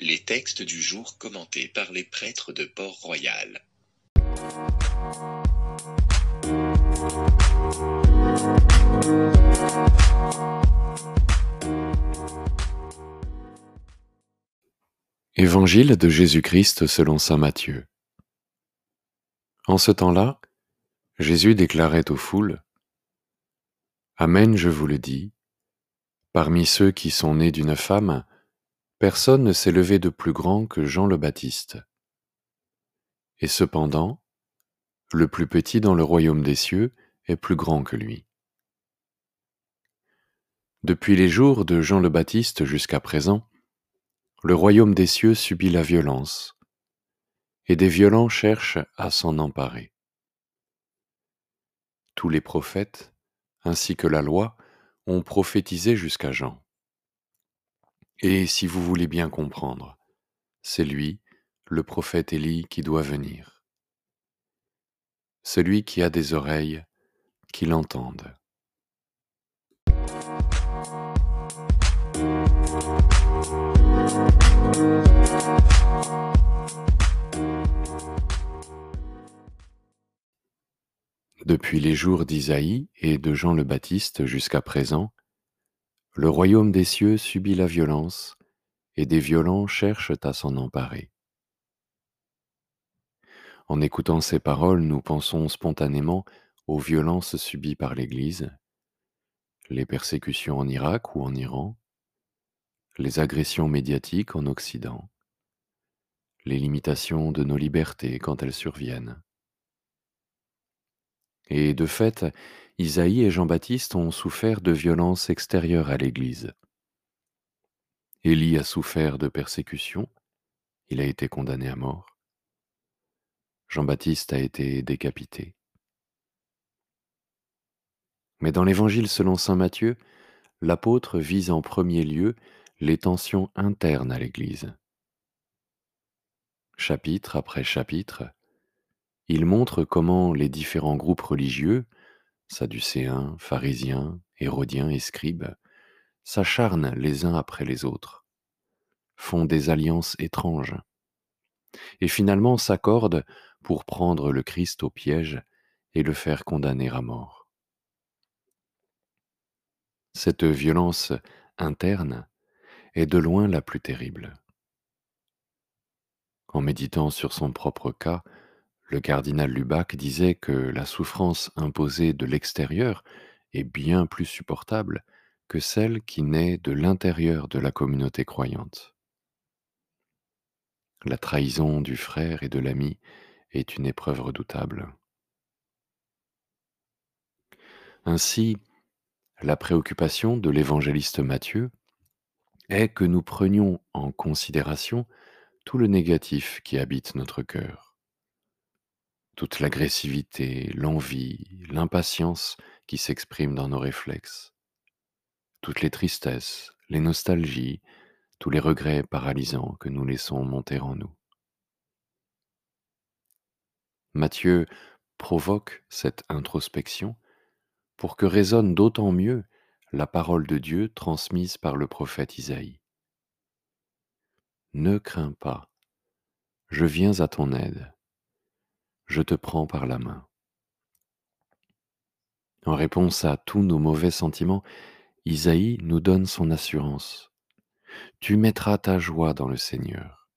Les textes du jour commentés par les prêtres de Port-Royal. Évangile de Jésus-Christ selon Saint Matthieu. En ce temps-là, Jésus déclarait aux foules, Amen, je vous le dis, parmi ceux qui sont nés d'une femme, personne ne s'est levé de plus grand que Jean le Baptiste. Et cependant, le plus petit dans le royaume des cieux est plus grand que lui. Depuis les jours de Jean le Baptiste jusqu'à présent, le royaume des cieux subit la violence, et des violents cherchent à s'en emparer. Tous les prophètes, ainsi que la loi, ont prophétisé jusqu'à Jean. Et si vous voulez bien comprendre, c'est lui, le prophète Élie, qui doit venir. Celui qui a des oreilles, qui l'entende. Depuis les jours d'Isaïe et de Jean le Baptiste jusqu'à présent, le royaume des cieux subit la violence, et des violents cherchent à s'en emparer. En écoutant ces paroles, nous pensons spontanément aux violences subies par l'Église, les persécutions en Irak ou en Iran, les agressions médiatiques en Occident, les limitations de nos libertés quand elles surviennent. Et de fait, Isaïe et Jean-Baptiste ont souffert de violences extérieures à l'Église. Élie a souffert de persécutions, il a été condamné à mort. Jean-Baptiste a été décapité. Mais dans l'Évangile selon Saint Matthieu, l'apôtre vise en premier lieu les tensions internes à l'Église. Chapitre après chapitre, il montre comment les différents groupes religieux, sadducéens, pharisiens, hérodiens et scribes, s'acharnent les uns après les autres, font des alliances étranges, et finalement s'accordent pour prendre le Christ au piège et le faire condamner à mort. Cette violence interne est de loin la plus terrible. En méditant sur son propre cas, le cardinal Lubac disait que la souffrance imposée de l'extérieur est bien plus supportable que celle qui naît de l'intérieur de la communauté croyante. La trahison du frère et de l'ami est une épreuve redoutable. Ainsi, la préoccupation de l'évangéliste Matthieu est que nous prenions en considération tout le négatif qui habite notre cœur toute l'agressivité, l'envie, l'impatience qui s'expriment dans nos réflexes, toutes les tristesses, les nostalgies, tous les regrets paralysants que nous laissons monter en nous. Matthieu provoque cette introspection pour que résonne d'autant mieux la parole de Dieu transmise par le prophète Isaïe. Ne crains pas, je viens à ton aide je te prends par la main. En réponse à tous nos mauvais sentiments, Isaïe nous donne son assurance. Tu mettras ta joie dans le Seigneur.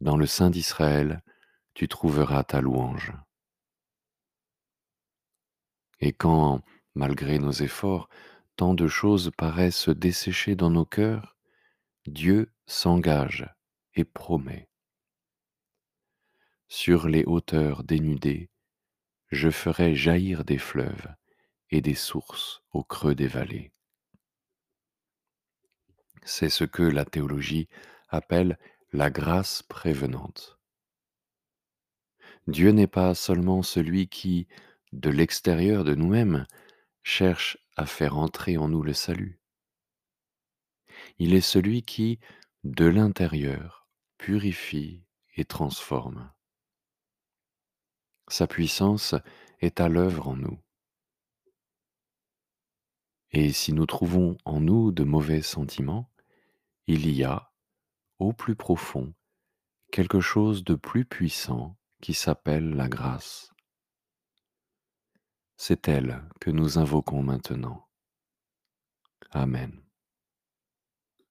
Dans le sein d'Israël, tu trouveras ta louange. Et quand, malgré nos efforts, tant de choses paraissent dessécher dans nos cœurs, Dieu s'engage et promet. Sur les hauteurs dénudées, je ferai jaillir des fleuves et des sources au creux des vallées. C'est ce que la théologie appelle la grâce prévenante. Dieu n'est pas seulement celui qui, de l'extérieur de nous-mêmes, cherche à faire entrer en nous le salut. Il est celui qui, de l'intérieur, purifie et transforme. Sa puissance est à l'œuvre en nous. Et si nous trouvons en nous de mauvais sentiments, il y a, au plus profond quelque chose de plus puissant qui s'appelle la grâce. C'est elle que nous invoquons maintenant. Amen.